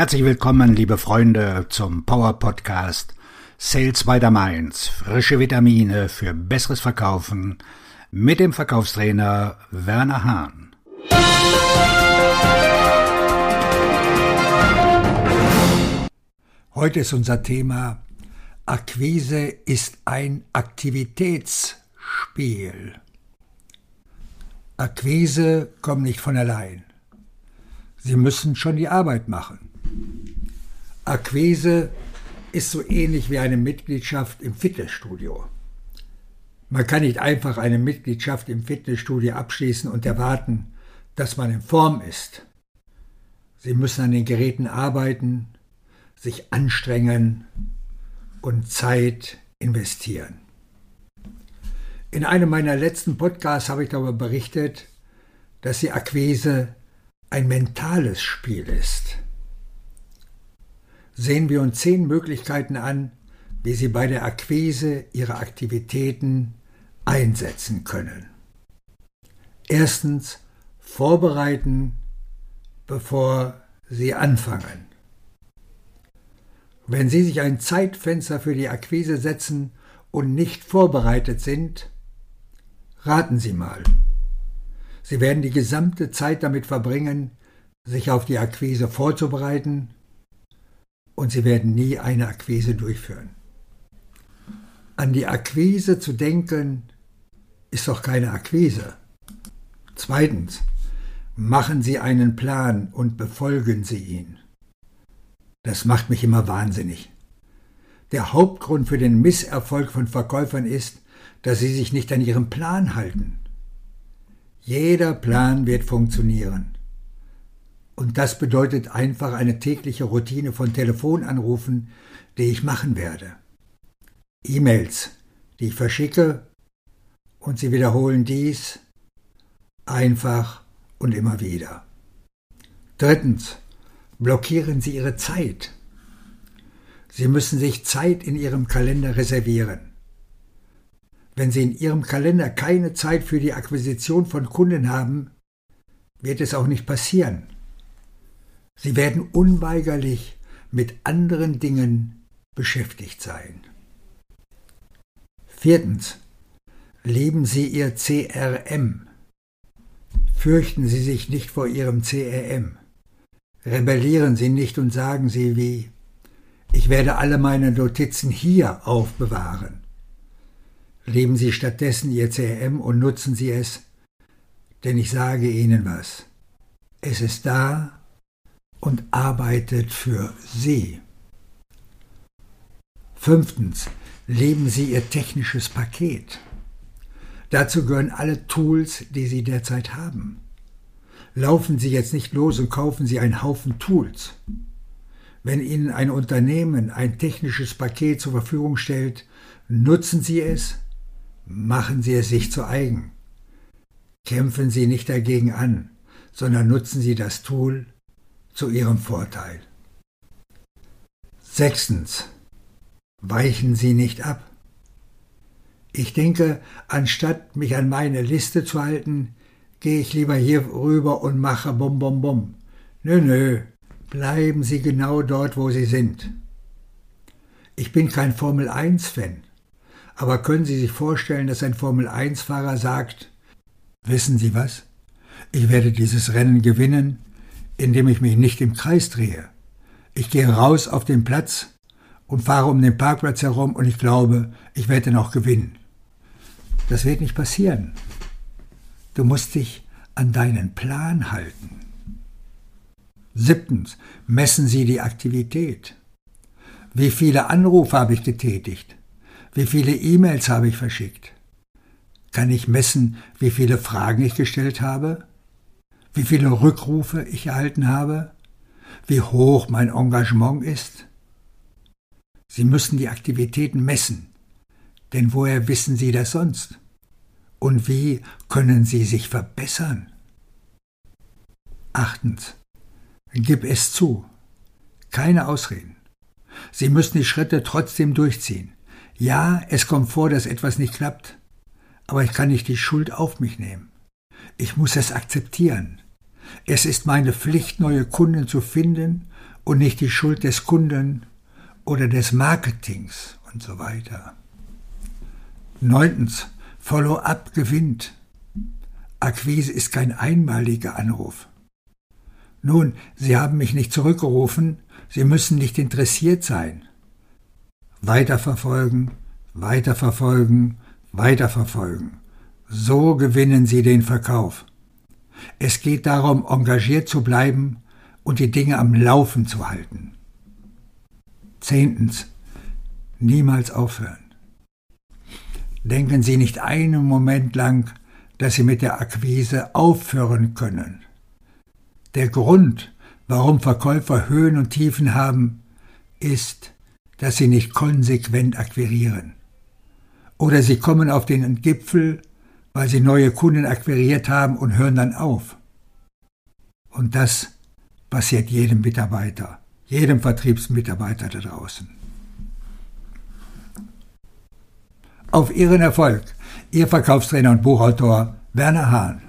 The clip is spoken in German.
Herzlich willkommen, liebe Freunde, zum Power Podcast Sales by the Mainz. Frische Vitamine für besseres Verkaufen mit dem Verkaufstrainer Werner Hahn. Heute ist unser Thema Akquise ist ein Aktivitätsspiel. Akquise kommt nicht von allein. Sie müssen schon die Arbeit machen. Akquise ist so ähnlich wie eine Mitgliedschaft im Fitnessstudio. Man kann nicht einfach eine Mitgliedschaft im Fitnessstudio abschließen und erwarten, dass man in Form ist. Sie müssen an den Geräten arbeiten, sich anstrengen und Zeit investieren. In einem meiner letzten Podcasts habe ich darüber berichtet, dass die Akquise ein mentales Spiel ist. Sehen wir uns zehn Möglichkeiten an, wie Sie bei der Akquise Ihre Aktivitäten einsetzen können. Erstens vorbereiten, bevor Sie anfangen. Wenn Sie sich ein Zeitfenster für die Akquise setzen und nicht vorbereitet sind, raten Sie mal. Sie werden die gesamte Zeit damit verbringen, sich auf die Akquise vorzubereiten und Sie werden nie eine Akquise durchführen. An die Akquise zu denken, ist doch keine Akquise. Zweitens, machen Sie einen Plan und befolgen Sie ihn. Das macht mich immer wahnsinnig. Der Hauptgrund für den Misserfolg von Verkäufern ist, dass sie sich nicht an ihren Plan halten. Jeder Plan wird funktionieren. Und das bedeutet einfach eine tägliche Routine von Telefonanrufen, die ich machen werde. E-Mails, die ich verschicke, und Sie wiederholen dies einfach und immer wieder. Drittens, blockieren Sie Ihre Zeit. Sie müssen sich Zeit in Ihrem Kalender reservieren. Wenn Sie in Ihrem Kalender keine Zeit für die Akquisition von Kunden haben, wird es auch nicht passieren. Sie werden unweigerlich mit anderen Dingen beschäftigt sein. Viertens. Leben Sie Ihr CRM. Fürchten Sie sich nicht vor Ihrem CRM. Rebellieren Sie nicht und sagen Sie wie, ich werde alle meine Notizen hier aufbewahren. Leben Sie stattdessen Ihr CRM und nutzen Sie es, denn ich sage Ihnen was. Es ist da und arbeitet für Sie. Fünftens, leben Sie Ihr technisches Paket. Dazu gehören alle Tools, die Sie derzeit haben. Laufen Sie jetzt nicht los und kaufen Sie einen Haufen Tools. Wenn Ihnen ein Unternehmen ein technisches Paket zur Verfügung stellt, nutzen Sie es Machen Sie es sich zu eigen. Kämpfen Sie nicht dagegen an, sondern nutzen Sie das Tool zu Ihrem Vorteil. Sechstens. Weichen Sie nicht ab. Ich denke, anstatt mich an meine Liste zu halten, gehe ich lieber hier rüber und mache bum bum bum. Nö, nö, bleiben Sie genau dort, wo Sie sind. Ich bin kein Formel 1-Fan. Aber können Sie sich vorstellen, dass ein Formel-1-Fahrer sagt, wissen Sie was? Ich werde dieses Rennen gewinnen, indem ich mich nicht im Kreis drehe. Ich gehe raus auf den Platz und fahre um den Parkplatz herum und ich glaube, ich werde noch gewinnen. Das wird nicht passieren. Du musst dich an deinen Plan halten. Siebtens, messen Sie die Aktivität. Wie viele Anrufe habe ich getätigt? Wie viele E-Mails habe ich verschickt? Kann ich messen, wie viele Fragen ich gestellt habe? Wie viele Rückrufe ich erhalten habe? Wie hoch mein Engagement ist? Sie müssen die Aktivitäten messen, denn woher wissen Sie das sonst? Und wie können Sie sich verbessern? Achtens. Gib es zu. Keine Ausreden. Sie müssen die Schritte trotzdem durchziehen. Ja, es kommt vor, dass etwas nicht klappt, aber ich kann nicht die Schuld auf mich nehmen. Ich muss es akzeptieren. Es ist meine Pflicht, neue Kunden zu finden und nicht die Schuld des Kunden oder des Marketings und so weiter. Neuntens, Follow-up gewinnt. Akquise ist kein einmaliger Anruf. Nun, Sie haben mich nicht zurückgerufen, Sie müssen nicht interessiert sein. Weiterverfolgen, weiterverfolgen, weiterverfolgen. So gewinnen Sie den Verkauf. Es geht darum, engagiert zu bleiben und die Dinge am Laufen zu halten. Zehntens. Niemals aufhören. Denken Sie nicht einen Moment lang, dass Sie mit der Akquise aufhören können. Der Grund, warum Verkäufer Höhen und Tiefen haben, ist, dass sie nicht konsequent akquirieren. Oder sie kommen auf den Gipfel, weil sie neue Kunden akquiriert haben und hören dann auf. Und das passiert jedem Mitarbeiter, jedem Vertriebsmitarbeiter da draußen. Auf Ihren Erfolg, Ihr Verkaufstrainer und Buchautor Werner Hahn.